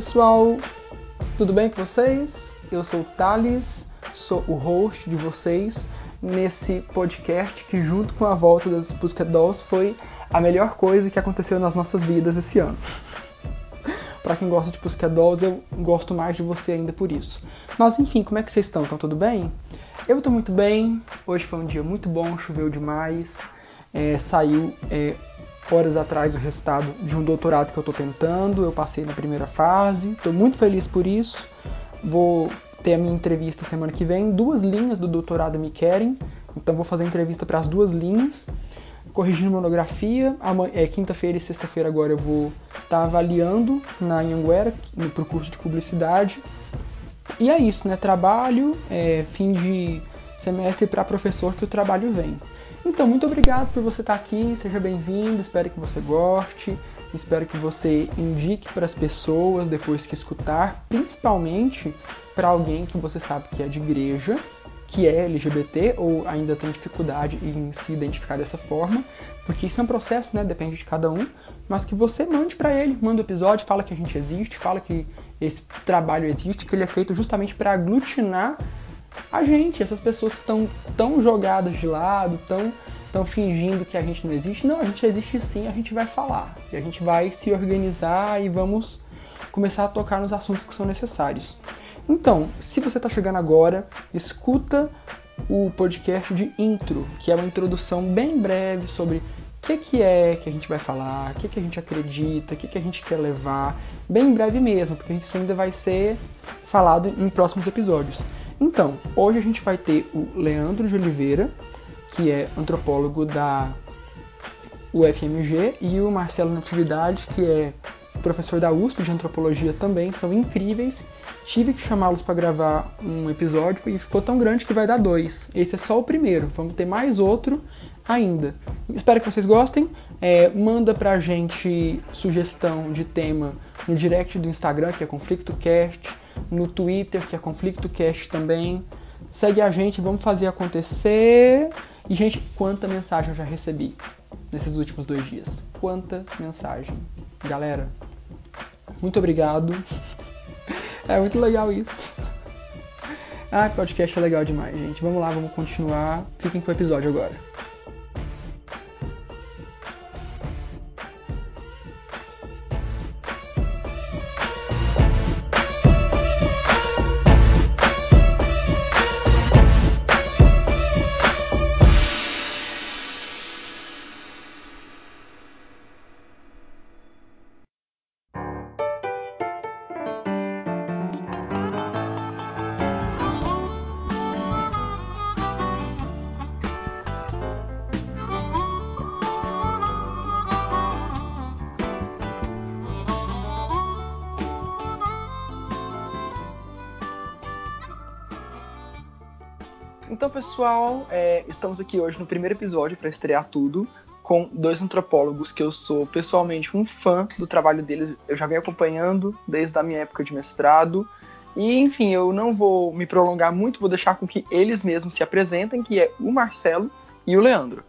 pessoal, tudo bem com vocês? Eu sou o Thales, sou o host de vocês nesse podcast que, junto com a volta das Pussycat Dolls, foi a melhor coisa que aconteceu nas nossas vidas esse ano. Para quem gosta de Pussycat Dolls, eu gosto mais de você ainda por isso. Mas enfim, como é que vocês estão? Estão tudo bem? Eu estou muito bem. Hoje foi um dia muito bom, choveu demais. É, saiu é, horas atrás o resultado de um doutorado que eu estou tentando. Eu passei na primeira fase, estou muito feliz por isso. Vou ter a minha entrevista semana que vem. Duas linhas do doutorado me querem, então vou fazer a entrevista para as duas linhas. Corrigindo monografia, é, quinta-feira e sexta-feira agora eu vou estar tá avaliando na Anhanguera, para o curso de publicidade. E é isso, né? Trabalho, é, fim de semestre para professor que o trabalho vem. Então, muito obrigado por você estar aqui, seja bem-vindo, espero que você goste, espero que você indique para as pessoas depois que escutar, principalmente para alguém que você sabe que é de igreja, que é LGBT ou ainda tem dificuldade em se identificar dessa forma, porque isso é um processo, né? Depende de cada um, mas que você mande para ele, manda o um episódio, fala que a gente existe, fala que esse trabalho existe, que ele é feito justamente para aglutinar a gente, essas pessoas que estão tão jogadas de lado, tão estão fingindo que a gente não existe. Não, a gente existe sim, a gente vai falar. E a gente vai se organizar e vamos começar a tocar nos assuntos que são necessários. Então, se você está chegando agora, escuta o podcast de intro, que é uma introdução bem breve sobre o que, que é que a gente vai falar, o que, que a gente acredita, o que, que a gente quer levar, bem breve mesmo, porque isso ainda vai ser falado em próximos episódios. Então, hoje a gente vai ter o Leandro de Oliveira, que é antropólogo da UFMG, e o Marcelo Natividade, que é professor da USP de antropologia também, são incríveis. Tive que chamá-los para gravar um episódio e ficou tão grande que vai dar dois. Esse é só o primeiro, vamos ter mais outro ainda. Espero que vocês gostem. É, manda pra gente sugestão de tema no direct do Instagram, que é ConflictoCast no Twitter, que é Conflicto Cast também. Segue a gente, vamos fazer acontecer. E, gente, quanta mensagem eu já recebi nesses últimos dois dias. Quanta mensagem. Galera, muito obrigado. É muito legal isso. Ah, podcast é legal demais, gente. Vamos lá, vamos continuar. Fiquem com o episódio agora. Então, pessoal, é, estamos aqui hoje no primeiro episódio para estrear tudo com dois antropólogos que eu sou pessoalmente um fã do trabalho deles. Eu já venho acompanhando desde a minha época de mestrado. E, enfim, eu não vou me prolongar muito, vou deixar com que eles mesmos se apresentem, que é o Marcelo e o Leandro.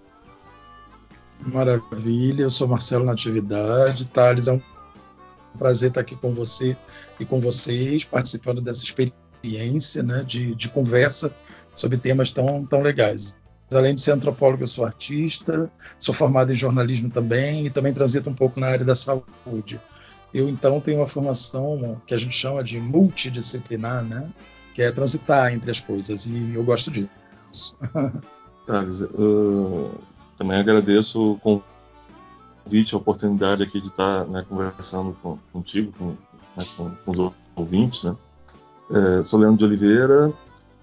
Maravilha, eu sou Marcelo Natividade. Thales, é um prazer estar aqui com você e com vocês, participando dessa experiência né, de, de conversa sobre temas tão, tão legais. Além de ser antropólogo, eu sou artista, sou formado em jornalismo também e também transito um pouco na área da saúde. Eu, então, tenho uma formação que a gente chama de multidisciplinar, né? que é transitar entre as coisas, e eu gosto disso. Thales, eu também agradeço o convite, a oportunidade aqui de estar né, conversando contigo, com, né, com, com, os ouvintes. Né? É, sou Leandro de Oliveira,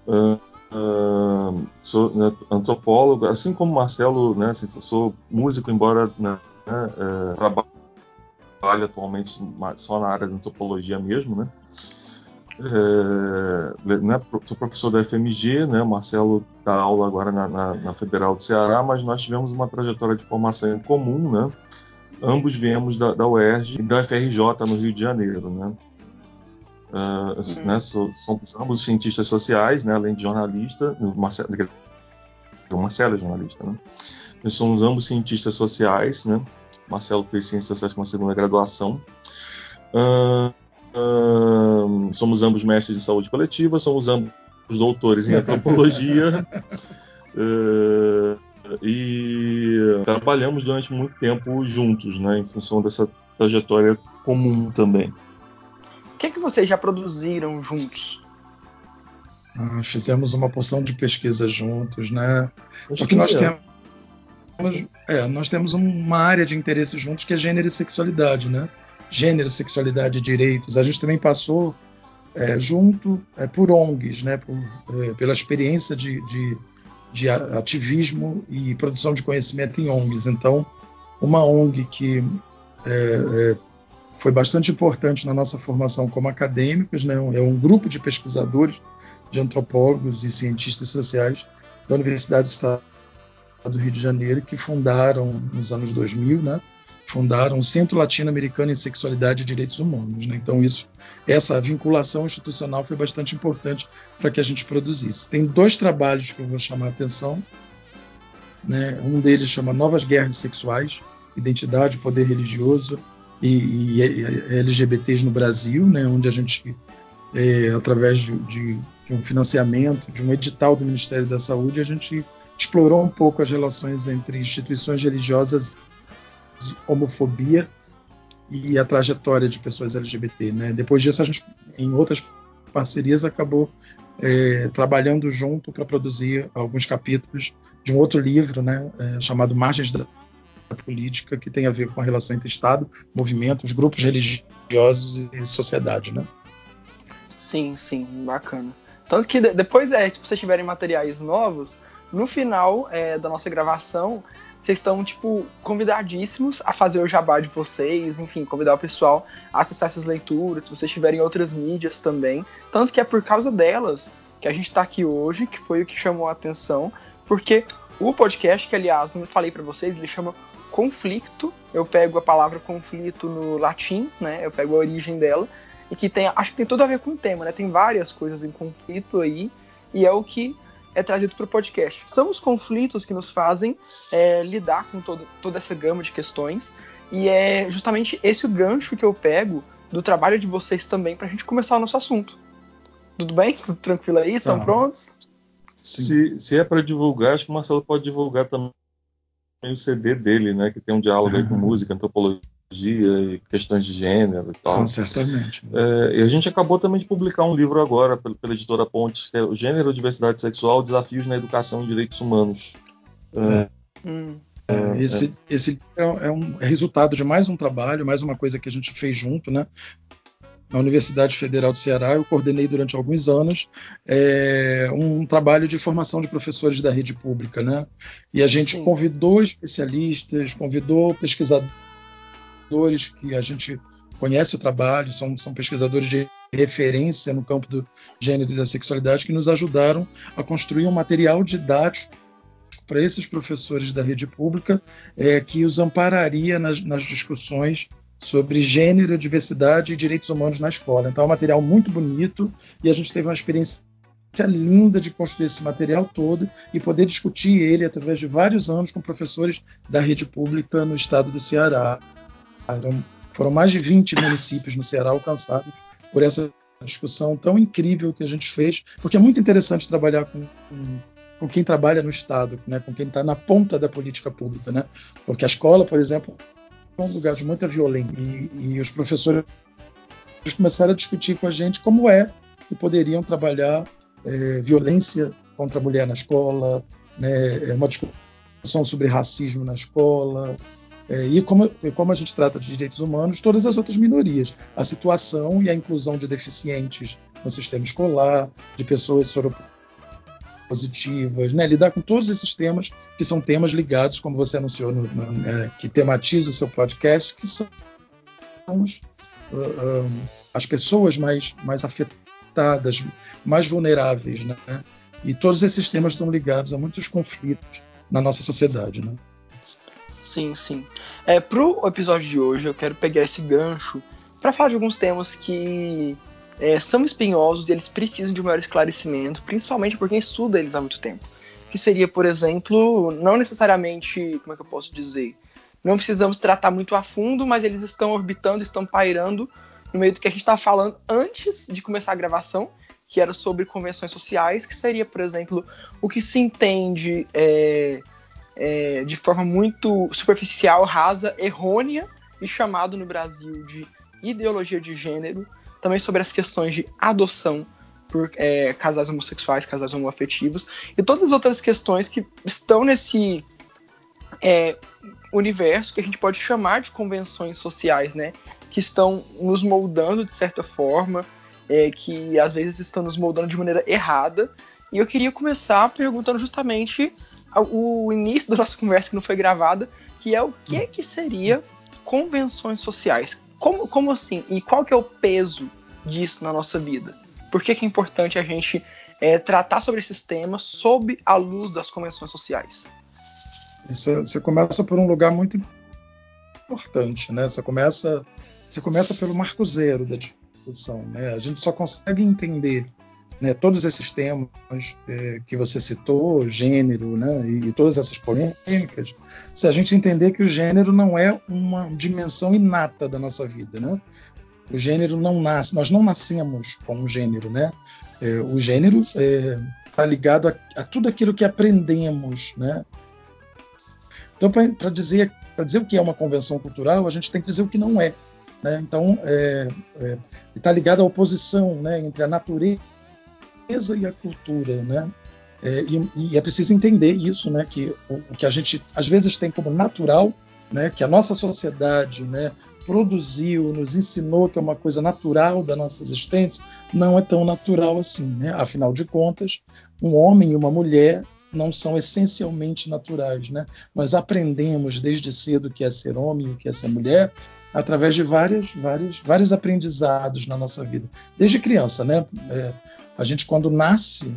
uh, Uh, sou né, antropólogo, assim como Marcelo, né, assim, sou músico, embora né, é, atualmente só na área de antropologia mesmo, né? É, né, sou professor da FMG, né, Marcelo dá aula agora na, na, na, Federal do Ceará, mas nós tivemos uma trajetória de formação em comum, né? Ambos viemos da, da UERJ e da FRJ no Rio de Janeiro, né? Uh, né, somos ambos cientistas sociais, né, além de jornalista. Marcelo, o Marcelo é jornalista, né? Nós somos ambos cientistas sociais, né? Marcelo fez ciências sociais com uma segunda graduação. Uh, uh, somos ambos mestres de saúde coletiva, somos ambos doutores em antropologia. e trabalhamos durante muito tempo juntos, né, em função dessa trajetória comum também. O que, é que vocês já produziram juntos? Ah, fizemos uma porção de pesquisa juntos, né? Só que nós temos, é, nós temos uma área de interesse juntos que é gênero e sexualidade, né? Gênero, sexualidade e direitos. A gente também passou é, junto é, por ONGs, né? Por, é, pela experiência de, de de ativismo e produção de conhecimento em ONGs. Então, uma ONG que é, é, foi bastante importante na nossa formação como acadêmicos, né? é um grupo de pesquisadores, de antropólogos e cientistas sociais da Universidade do Estado do Rio de Janeiro, que fundaram nos anos 2000, né? fundaram o Centro Latino-Americano em Sexualidade e Direitos Humanos. Né? Então, isso, essa vinculação institucional foi bastante importante para que a gente produzisse. Tem dois trabalhos que eu vou chamar a atenção. Né? Um deles chama Novas Guerras Sexuais, Identidade, Poder Religioso e, e, LGBTs no Brasil, né? onde a gente, é, através de, de, de um financiamento, de um edital do Ministério da Saúde, a gente explorou um pouco as relações entre instituições religiosas homofobia e a trajetória de pessoas LGBT. Né? Depois disso, a gente, em outras parcerias, acabou é, trabalhando junto para produzir alguns capítulos de um outro livro né, é, chamado Margens da Política, que tem a ver com a relação entre Estado, movimentos, grupos religiosos e sociedade. Né? Sim, sim, bacana. Tanto que depois, é, se vocês tiverem materiais novos, no final é, da nossa gravação, vocês estão, tipo, convidadíssimos a fazer o jabá de vocês, enfim, convidar o pessoal a acessar essas leituras, se vocês tiverem outras mídias também. Tanto que é por causa delas que a gente está aqui hoje, que foi o que chamou a atenção, porque o podcast, que aliás, não falei para vocês, ele chama Conflito. Eu pego a palavra conflito no latim, né? Eu pego a origem dela, e que tem, acho que tem tudo a ver com o tema, né? Tem várias coisas em conflito aí, e é o que é trazido para o podcast. São os conflitos que nos fazem é, lidar com todo, toda essa gama de questões, e é justamente esse o gancho que eu pego do trabalho de vocês também para a gente começar o nosso assunto. Tudo bem? Tudo tranquilo aí? Estão ah, prontos? Se, se, é para divulgar, acho que o Marcelo pode divulgar também o CD dele, né? Que tem um diálogo uhum. aí com música, antropologia e questões de gênero e tal. Ah, certamente. É, e a gente acabou também de publicar um livro agora pela, pela editora Pontes, que é o Gênero, Diversidade Sexual, Desafios na Educação e Direitos Humanos. É, hum. é, esse, é. esse é, um é resultado de mais um trabalho, mais uma coisa que a gente fez junto, né? Na Universidade Federal do Ceará, eu coordenei durante alguns anos é, um trabalho de formação de professores da rede pública, né? E a gente Sim. convidou especialistas, convidou pesquisadores que a gente conhece o trabalho, são, são pesquisadores de referência no campo do gênero e da sexualidade que nos ajudaram a construir um material didático para esses professores da rede pública é, que os ampararia nas, nas discussões sobre gênero, diversidade e direitos humanos na escola. Então é um material muito bonito e a gente teve uma experiência linda de construir esse material todo e poder discutir ele através de vários anos com professores da rede pública no estado do Ceará. Eram, foram mais de 20 municípios no Ceará alcançados por essa discussão tão incrível que a gente fez, porque é muito interessante trabalhar com, com, com quem trabalha no Estado, né, com quem está na ponta da política pública, né? Porque a escola, por exemplo, um lugar de muita violência. E, e os professores começaram a discutir com a gente como é que poderiam trabalhar é, violência contra a mulher na escola, né, é uma discussão sobre racismo na escola, é, e como, como a gente trata de direitos humanos, todas as outras minorias, a situação e a inclusão de deficientes no sistema escolar, de pessoas soropositivas, né? lidar com todos esses temas que são temas ligados, como você anunciou, no, no, é, que tematiza o seu podcast, que são uh, uh, as pessoas mais, mais afetadas, mais vulneráveis, né? E todos esses temas estão ligados a muitos conflitos na nossa sociedade, né? Sim, sim. É, pro episódio de hoje, eu quero pegar esse gancho para falar de alguns temas que é, são espinhosos e eles precisam de um maior esclarecimento, principalmente por quem estuda eles há muito tempo. Que seria, por exemplo, não necessariamente, como é que eu posso dizer? Não precisamos tratar muito a fundo, mas eles estão orbitando, estão pairando no meio do que a gente estava falando antes de começar a gravação, que era sobre convenções sociais, que seria, por exemplo, o que se entende é, é, de forma muito superficial, rasa, errônea e chamado no Brasil de ideologia de gênero, também sobre as questões de adoção por é, casais homossexuais, casais homoafetivos e todas as outras questões que estão nesse é, universo que a gente pode chamar de convenções sociais, né? Que estão nos moldando de certa forma, é, que às vezes estão nos moldando de maneira errada. E eu queria começar perguntando justamente o início da nossa conversa que não foi gravada, que é o que que seria convenções sociais? Como, como assim? E qual que é o peso disso na nossa vida? Por que, que é importante a gente é, tratar sobre esses temas sob a luz das convenções sociais? Você, você começa por um lugar muito importante, né? Você começa, você começa pelo marco zero da discussão, né? A gente só consegue entender né, todos esses temas é, que você citou, gênero, né, e, e, todas essas polêmicas, se a gente entender que o gênero não é uma dimensão inata da nossa vida, né? O gênero não nasce, nós não nascemos com um gênero, né? É, o gênero está é, ligado a, a, tudo aquilo que aprendemos, né? Então, para dizer, dizer o que é uma convenção cultural, a gente tem que dizer o que não é. Né? Então, está é, é, ligado à oposição né, entre a natureza e a cultura. Né? É, e, e, é preciso entender isso, né, que o, o, que a gente às vezes tem como natural, né, que a nossa sociedade né, produziu, nos ensinou que é uma coisa natural da nossa existência, não é tão natural assim. Né? Afinal de contas, um homem e uma mulher não são essencialmente naturais. Né? Nós aprendemos desde cedo o que é ser homem e o que é ser mulher através de vários, vários, vários aprendizados na nossa vida. Desde criança, né? É, a gente quando nasce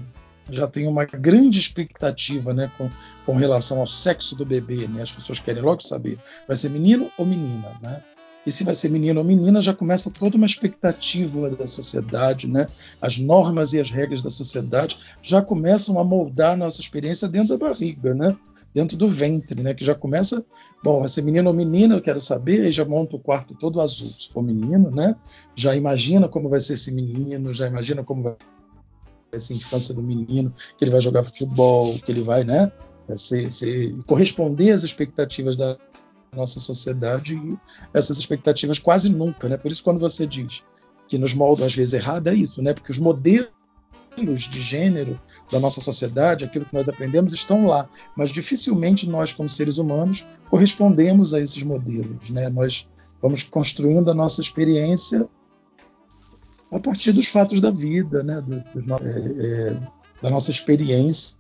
já tem uma grande expectativa né, com, com relação ao sexo do bebê. Né? As pessoas querem logo saber, vai ser menino ou menina? Né? E se vai ser menino ou menina, já começa toda uma expectativa da sociedade, né? As normas e as regras da sociedade já começam a moldar a nossa experiência dentro da barriga, né? Dentro do ventre, né? Que já começa, bom, vai ser menino ou menina, eu quero saber, aí já monta o quarto todo azul. Se for menino, né? Já imagina como vai ser esse menino, já imagina como vai ser a infância do menino, que ele vai jogar futebol, que ele vai, né? Ser, ser, corresponder às expectativas da, nossa sociedade e essas expectativas quase nunca, né? Por isso quando você diz que nos moldam às vezes errado é isso, né? Porque os modelos de gênero da nossa sociedade, aquilo que nós aprendemos, estão lá, mas dificilmente nós, como seres humanos, correspondemos a esses modelos, né? Nós vamos construindo a nossa experiência a partir dos fatos da vida, né? Do, do, é, é, da nossa experiência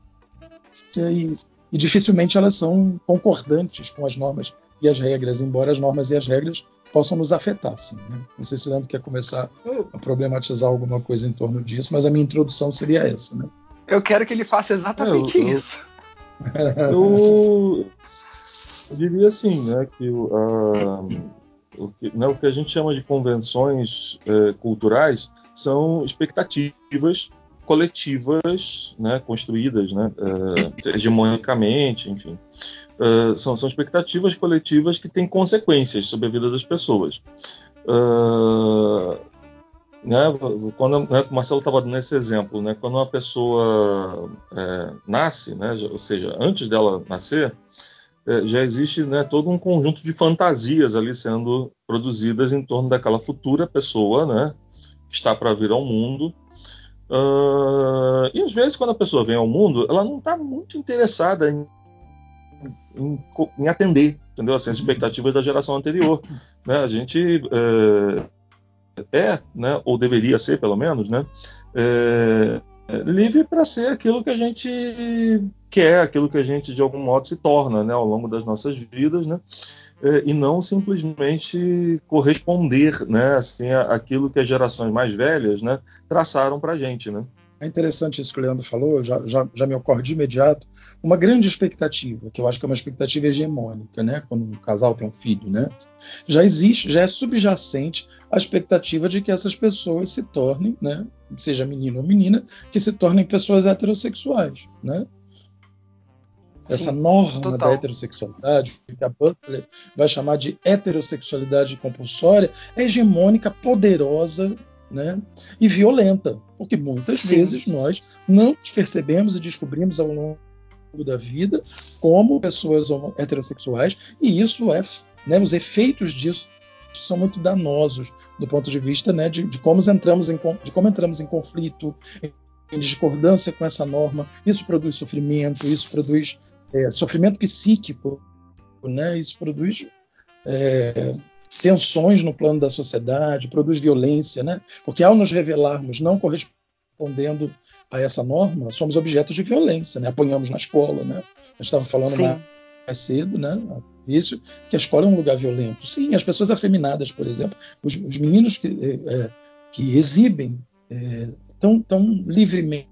e, e dificilmente elas são concordantes com as normas e as regras, embora as normas e as regras possam nos afetar, sim. Né? Não sei se o Leandro quer começar a problematizar alguma coisa em torno disso, mas a minha introdução seria essa. Né? Eu quero que ele faça exatamente eu, isso. Eu, eu, diria assim, né, que uh, o, que, né, o que a gente chama de convenções uh, culturais são expectativas coletivas, né, construídas, né, uh, hegemonicamente, enfim. Uh, são, são, expectativas coletivas que têm consequências sobre a vida das pessoas. Né, quando né, o Marcelo estava dando esse exemplo, né, quando uma pessoa é, nasce, né, ou seja, antes dela nascer, é, já existe né, todo um conjunto de fantasias ali sendo produzidas em torno daquela futura pessoa né, que está para vir ao mundo Uh, e às vezes, quando a pessoa vem ao mundo, ela não está muito interessada em, em, em, atender entendeu? Assim, as expectativas da geração anterior. Né? A gente uh, é, né, ou deveria ser pelo menos, né, uh, livre para ser aquilo que a gente quer, aquilo que a gente de algum modo se torna né, ao longo das nossas vidas. Né? É, e não simplesmente corresponder né, assim, àquilo que as gerações mais velhas né, traçaram para a gente. Né? É interessante isso que o Leandro falou, já, já, já, me ocorre de imediato uma grande expectativa, que eu acho que é uma expectativa hegemônica, né? Quando um casal tem um filho, né? Já existe, já é subjacente a expectativa de que essas pessoas se tornem, né? Seja menino ou menina, que se tornem pessoas heterossexuais, né? Essa norma Total. da heterossexualidade, que a Butler vai chamar de heterossexualidade compulsória, é hegemônica, poderosa né, e violenta, porque muitas Sim. vezes nós não percebemos e descobrimos ao longo da vida como pessoas heterossexuais e isso é, né, os efeitos disso são muito danosos do ponto de vista né, de, de, como entramos em, de como entramos em conflito, em discordância com essa norma. Isso produz sofrimento, isso produz é, sofrimento psíquico, né? isso produz é, tensões no plano da sociedade, produz violência, né? porque ao nos revelarmos não correspondendo a essa norma, somos objetos de violência, né? apanhamos na escola. Né? A gente estava falando mais, mais cedo, né? isso que a escola é um lugar violento. Sim, as pessoas afeminadas, por exemplo, os, os meninos que, é, é que exibem é, tão, tão livremente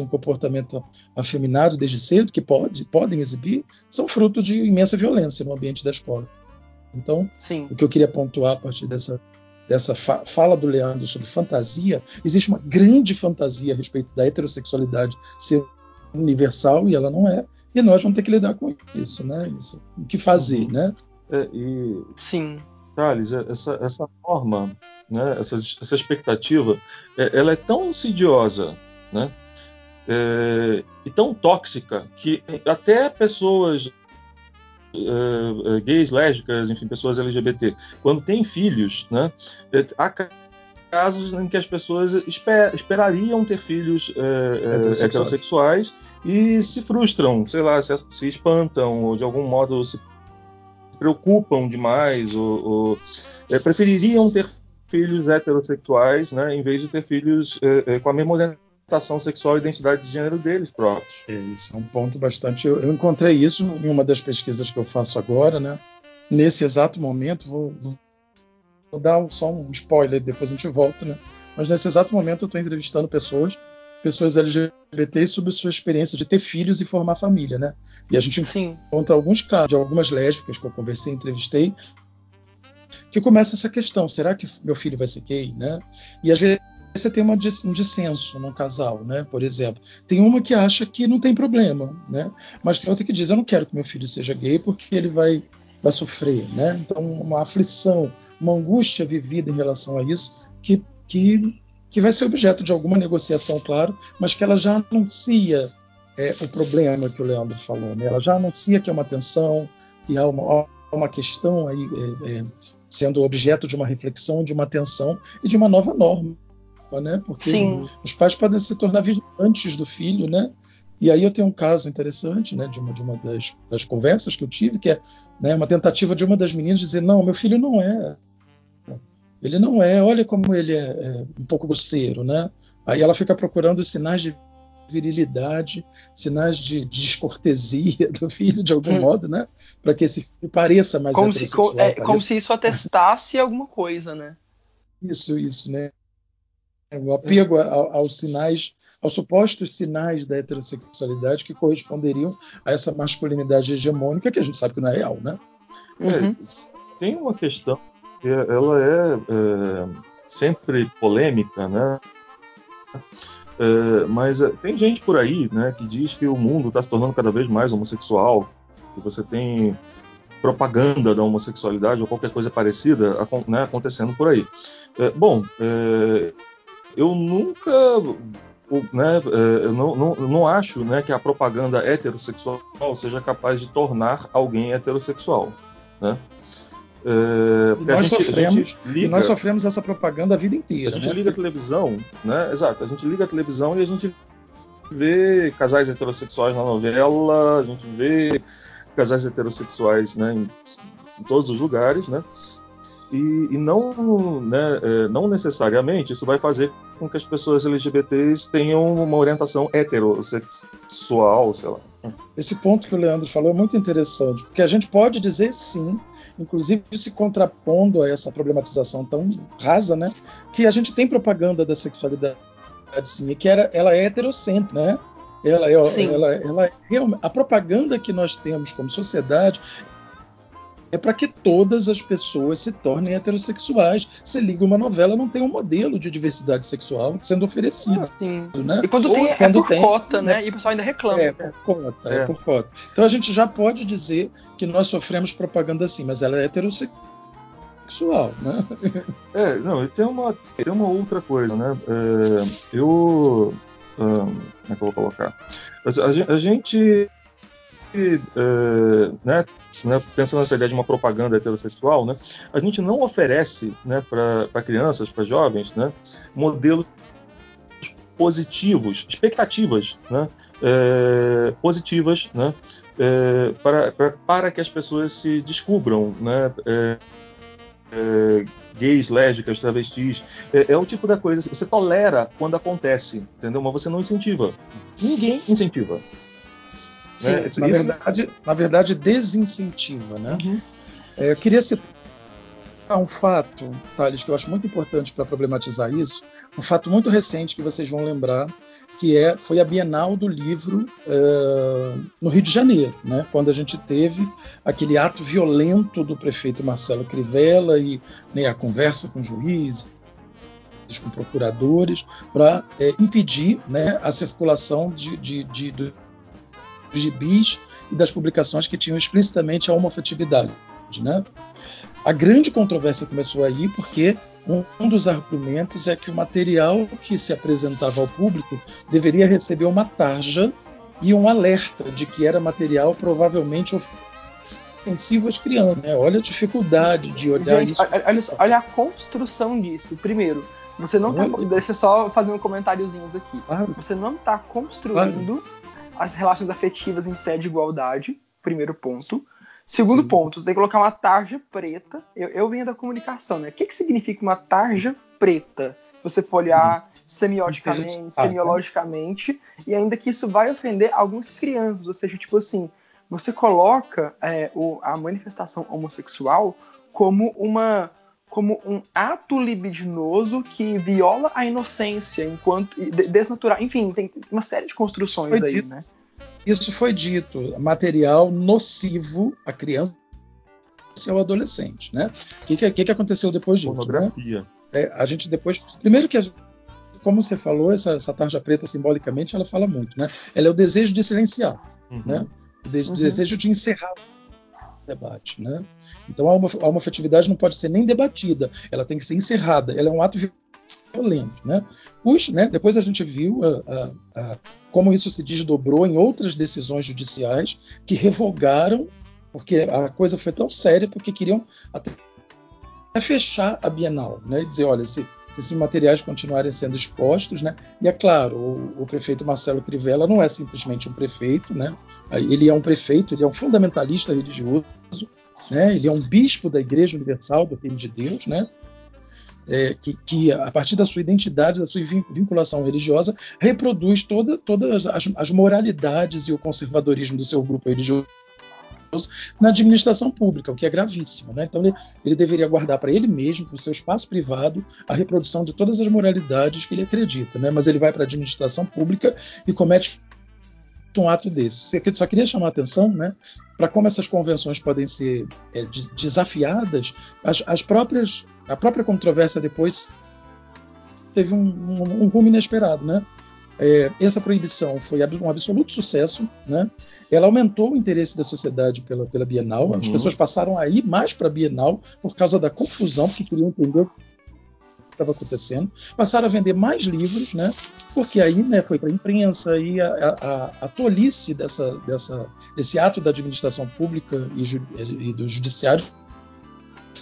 um comportamento afeminado desde cedo, que pode, podem exibir, são fruto de imensa violência no ambiente da escola. Então, Sim. o que eu queria pontuar a partir dessa, dessa fa fala do Leandro sobre fantasia, existe uma grande fantasia a respeito da heterossexualidade ser universal e ela não é, e nós vamos ter que lidar com isso, né? Isso, o que fazer, uhum. né? É, e, Sim. Thales, essa, essa norma né, essa, essa expectativa, é, ela é tão insidiosa, né, é, e tão tóxica que até pessoas é, é gays, lésbicas, enfim, pessoas LGBT, quando têm filhos, né, é, há casos em que as pessoas esper, esperariam ter filhos é, heterossexuais. heterossexuais. e se frustram, sei lá, se, se espantam ou de algum modo se preocupam demais ou, ou prefeririam ter filhos heterossexuais, né, em vez de ter filhos é, é, com a mesma orientação sexual e identidade de gênero deles próprios. É, isso é um ponto bastante. Eu, eu, encontrei isso em uma das pesquisas que eu faço agora, né? Nesse exato momento, vou, vou dar só um spoiler, depois a gente volta, né? Mas nesse exato momento eu estou entrevistando pessoas, pessoas LGBT sobre sua experiência de ter filhos e formar família, né? E a gente Sim. encontra alguns casos de algumas lésbicas que eu conversei, entrevistei, que começa essa questão: será que meu filho vai ser gay, né? E às vezes você tem uma, um dissenso num casal, né? Por exemplo, tem uma que acha que não tem problema, né? Mas tem outra que diz: eu não quero que meu filho seja gay porque ele vai vai sofrer, né? Então uma aflição, uma angústia vivida em relação a isso que que que vai ser objeto de alguma negociação, claro, mas que ela já anuncia é, o problema que o Leandro falou, né? Ela já anuncia que é uma tensão, que há uma, uma questão aí é, é, sendo objeto de uma reflexão, de uma atenção e de uma nova norma, né? Porque Sim. os pais podem se tornar vigilantes do filho, né? E aí eu tenho um caso interessante, né, de uma, de uma das, das conversas que eu tive, que é né, uma tentativa de uma das meninas dizer, não, meu filho não é, ele não é, olha como ele é, é um pouco grosseiro, né? Aí ela fica procurando os sinais de virilidade, sinais de descortesia do filho, de algum hum. modo, né? Para que esse filho pareça mais como se, é, Como se isso atestasse alguma coisa, né? Isso, isso, né? O apego aos sinais, aos supostos sinais da heterossexualidade que corresponderiam a essa masculinidade hegemônica que a gente sabe que não é real, né? Uhum. É, tem uma questão que ela é, é sempre polêmica, né? É, mas é, tem gente por aí né, que diz que o mundo está se tornando cada vez mais homossexual, que você tem propaganda da homossexualidade ou qualquer coisa parecida né, acontecendo por aí. É, bom, é, eu nunca. Né, é, eu não, não, não acho né, que a propaganda heterossexual seja capaz de tornar alguém heterossexual. Né? É, nós, gente, sofremos, liga, nós sofremos essa propaganda a vida inteira. A gente né? liga a televisão, né? Exato, a gente liga a televisão e a gente vê casais heterossexuais na novela, a gente vê casais heterossexuais né, em, em todos os lugares, né? E, e, não, né, é, não necessariamente isso vai fazer com que as pessoas LGBTs tenham uma orientação heterossexual, sei lá. Esse ponto que o Leandro falou é muito interessante, porque a gente pode dizer sim, inclusive se contrapondo a essa problematização tão rasa, né, que a gente tem propaganda da sexualidade sim, e que era, ela é heterocêntrica, né? Ela, ela, ela, ela, a propaganda que nós temos como sociedade é para que todas as pessoas se tornem heterossexuais. Você liga uma novela, não tem um modelo de diversidade sexual sendo oferecido. Sim. Né? E quando tem, é quando é por tem, cota, né? né? E o pessoal ainda reclama. É por cota, é. é por cota. Então a gente já pode dizer que nós sofremos propaganda assim, mas ela é heterossexual, né? É, não, e tem uma, tem uma outra coisa, né? É, eu. como é que eu vou colocar? A, a gente. É, né, né, pensando nessa ideia de uma propaganda heterossexual, né, a gente não oferece né, para crianças, para jovens, né, modelos positivos, expectativas né, é, positivas né, é, para, para, para, que as pessoas se descubram né, é gays, lésbicas, travestis. É, é, o tipo da coisa que você tolera quando acontece, entendeu? Mas você não incentiva. Ninguém incentiva. Né? na, verdade, na verdade, desincentiva. Né? Uhum. É, eu queria citar um fato, Thales, que eu acho muito importante para problematizar isso, um fato muito recente que vocês vão lembrar, que é foi a Bienal do Livro uh, no Rio de Janeiro, né? quando a gente teve aquele ato violento do prefeito Marcelo Crivella e né, a conversa com juízes, com procuradores, para é, impedir né, a circulação de, de, de, gibis e das publicações que tinham explicitamente a homofetividade. Né? A grande controvérsia começou aí porque um, dos argumentos é que o material que se apresentava ao público deveria receber uma tarja e um alerta de que era material provavelmente ofensivo às crianças. Né? Olha a dificuldade de olhar Gente, isso. Olha, olha, a construção disso. Primeiro, você não está. Deixa eu só fazer um comentáriozinhos aqui. Claro. Você não está construindo claro as relações afetivas em pé de igualdade, primeiro ponto. Segundo Sim. ponto, você tem que colocar uma tarja preta. Eu, eu venho da comunicação, né? O que, que significa uma tarja preta? Você for olhar hum. semioticamente, ah, semiologicamente, e ainda que isso vai ofender algumas crianças, ou seja, tipo assim, você coloca é, o, a manifestação homossexual como uma como um ato libidinoso que viola a inocência enquanto desnatural. Enfim, tem uma série de construções foi aí, dito, né? Isso foi dito, material nocivo à criança e ao adolescente, né? O que, que, que aconteceu depois disso? Pornografia. Né? É, a gente depois, primeiro que como você falou, essa, essa, tarja preta simbolicamente ela fala muito, né? Ela é o desejo de silenciar, uhum. né? O, de, uhum. desejo de encerrar debate. Né? Então a, a homofetividade não pode ser nem debatida, ela tem que ser encerrada, ela é um ato violento. Né? Puxa, né? Depois a gente viu a, a, como isso se desdobrou em outras decisões judiciais que revogaram, porque a coisa foi tão séria, porque queriam até fechar a Bienal, né? e dizer, olha, se se esses materiais continuarem sendo expostos, né? E é claro, o, o, prefeito Marcelo Crivella não é simplesmente um prefeito, né? Ele é um prefeito, ele é um fundamentalista religioso, né? Ele é um bispo da Igreja Universal do Reino de Deus, né? É, que, que, a partir da sua identidade, da sua vinculação religiosa, reproduz toda, todas as, as moralidades e o conservadorismo do seu grupo religioso na administração pública, o que é gravíssimo. Né? Então, ele, ele deveria guardar para ele mesmo, para o seu espaço privado, a reprodução de todas as moralidades que ele acredita. Né? Mas ele vai para a administração pública e comete um ato desse. Só queria chamar a atenção né, para como essas convenções podem ser é, desafiadas. As, as, próprias, a própria controvérsia depois teve um, um, um rumo inesperado. Né? É, essa proibição foi um absoluto sucesso, né? Ela aumentou o interesse da sociedade pela, pela Bienal. Uhum. As pessoas passaram a ir mais para a Bienal por causa da confusão, porque queriam entender o que estava acontecendo. Passaram a vender mais livros, né? Porque aí, né, foi para a imprensa e a, a, a, tolice dessa, dessa, desse ato da administração pública e, ju, e do judiciário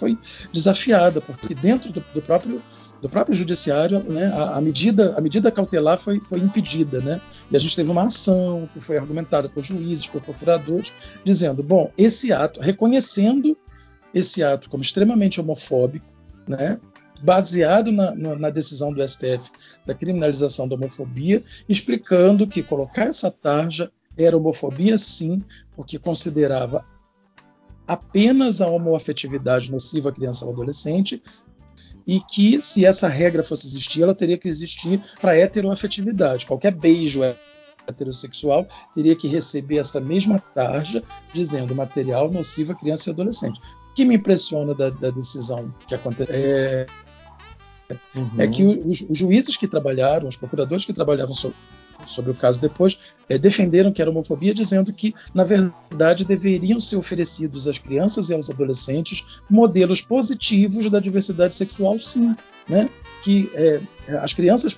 foi desafiada, porque dentro do, do próprio do próprio judiciário, né, a, a, medida, a medida cautelar foi, foi impedida, né? E a gente teve uma ação que foi argumentada por juízes, por procuradores, dizendo, bom, esse ato, reconhecendo esse ato como extremamente homofóbico, né? baseado na, na, decisão do STF da criminalização da homofobia, explicando que colocar essa tarja era homofobia sim, porque considerava apenas a homoafetividade nociva à criança ou adolescente, e que, se essa regra fosse existir, ela teria que existir para heteroafetividade. Qualquer beijo heterossexual teria que receber essa mesma tarja dizendo material nocivo a criança e adolescente. que me impressiona da, da decisão que aconteceu é, uhum. é que os, os, juízes que trabalharam, os procuradores que trabalhavam sobre, sobre o caso depois, é, defenderam que era homofobia, dizendo que, na verdade, deveriam ser oferecidos às crianças e aos adolescentes modelos positivos da diversidade sexual, sim. Né? Que é, as crianças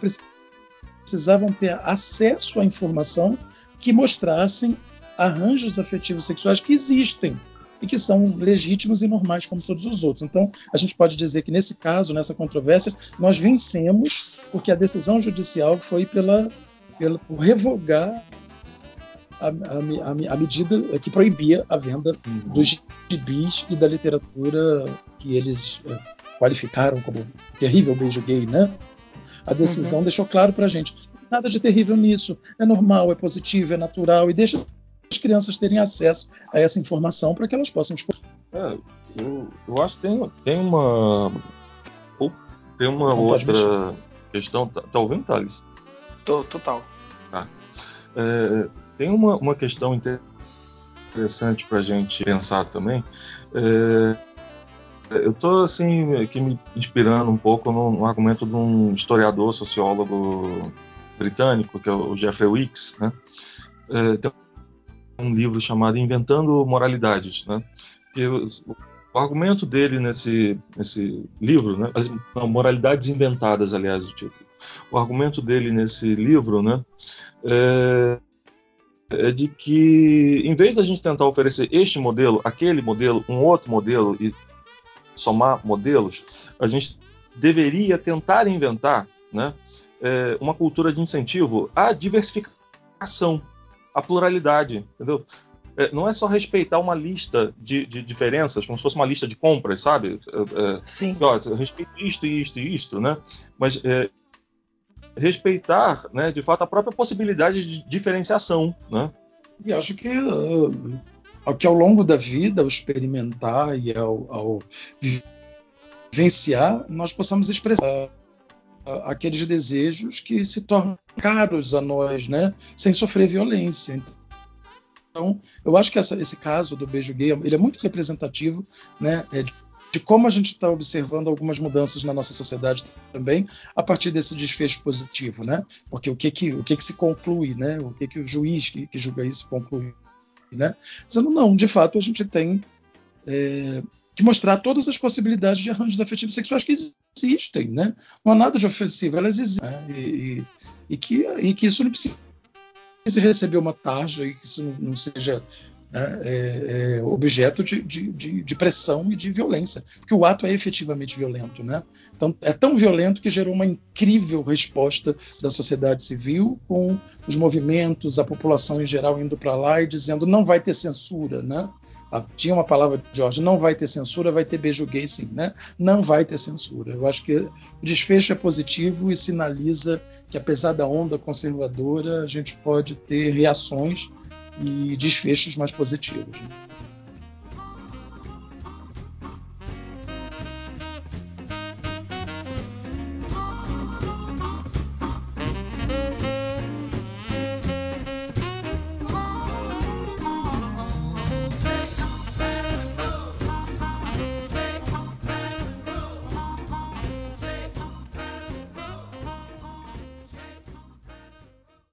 precisavam ter acesso à informação que mostrassem arranjos afetivos sexuais que existem e que são legítimos e normais como todos os outros. Então, a gente pode dizer que nesse caso, nessa controvérsia, nós vencemos porque a decisão judicial foi pela, pela por revogar a, a, a, medida que proibia a venda uhum. dos gibis e da literatura que eles é, qualificaram como terrível beijo gay, né? A decisão uhum. deixou claro para a gente nada de terrível nisso, é normal, é positivo, é natural e deixa as crianças terem acesso a essa informação para que elas possam escolher. É, eu, eu, acho que tem, tem uma. Tem uma Não outra questão. Tá, tá ouvindo, Thales? Total. Tá. É, tem uma, uma questão interessante para a gente pensar também. É, eu estou assim aqui me inspirando um pouco no, no, argumento de um historiador, sociólogo britânico, que é o Jeffrey Wicks, né? É, tem um livro chamado Inventando Moralidades, né? Que o, o argumento dele nesse, nesse livro, né? As, não, Moralidades Inventadas, aliás, o título. O argumento dele nesse livro, né? É, é de que, em vez da gente tentar oferecer este modelo, aquele modelo, um outro modelo e somar modelos, a gente deveria tentar inventar, né? É, uma cultura de incentivo à diversificação a pluralidade, entendeu? É, não é só respeitar uma lista de, de, diferenças, como se fosse uma lista de compras, sabe? É, é Sim. Ó, respeito isto, isto e isto, né? Mas é, respeitar, né, de fato, a própria possibilidade de diferenciação, né? E acho que, uh, que ao longo da vida, ao experimentar e ao, ao vivenciar, nós possamos expressar aqueles desejos que se tornam caros a nós, né? Sem sofrer violência. Então, eu acho que essa, esse caso do beijo gay ele é muito representativo, né? É de, de como a gente está observando algumas mudanças na nossa sociedade também a partir desse desfecho positivo, né? Porque o que que o que que se conclui, né? O que que o juiz que, que julga isso conclui, né? Dizendo não, de fato a gente tem é, que mostrar todas as possibilidades de arranjos afetivos sexuais que existem, né? Não há nada de ofensivo, elas existem. Né? E, e, e, que, e que isso não precisa receber uma tarja e que isso não seja né, é, é objeto de, de, de, pressão e de violência, porque o ato é efetivamente violento. Né? Então, é tão violento que gerou uma incrível resposta da sociedade civil, com os movimentos, a população em geral indo para lá e dizendo não vai ter censura. Né? Ah, tinha uma palavra de Jorge, não vai ter censura, vai ter beijo gay sim. Né? Não vai ter censura. Eu acho que o desfecho é positivo e sinaliza que, apesar da onda conservadora, a gente pode ter reações e desfechos mais positivos. Né?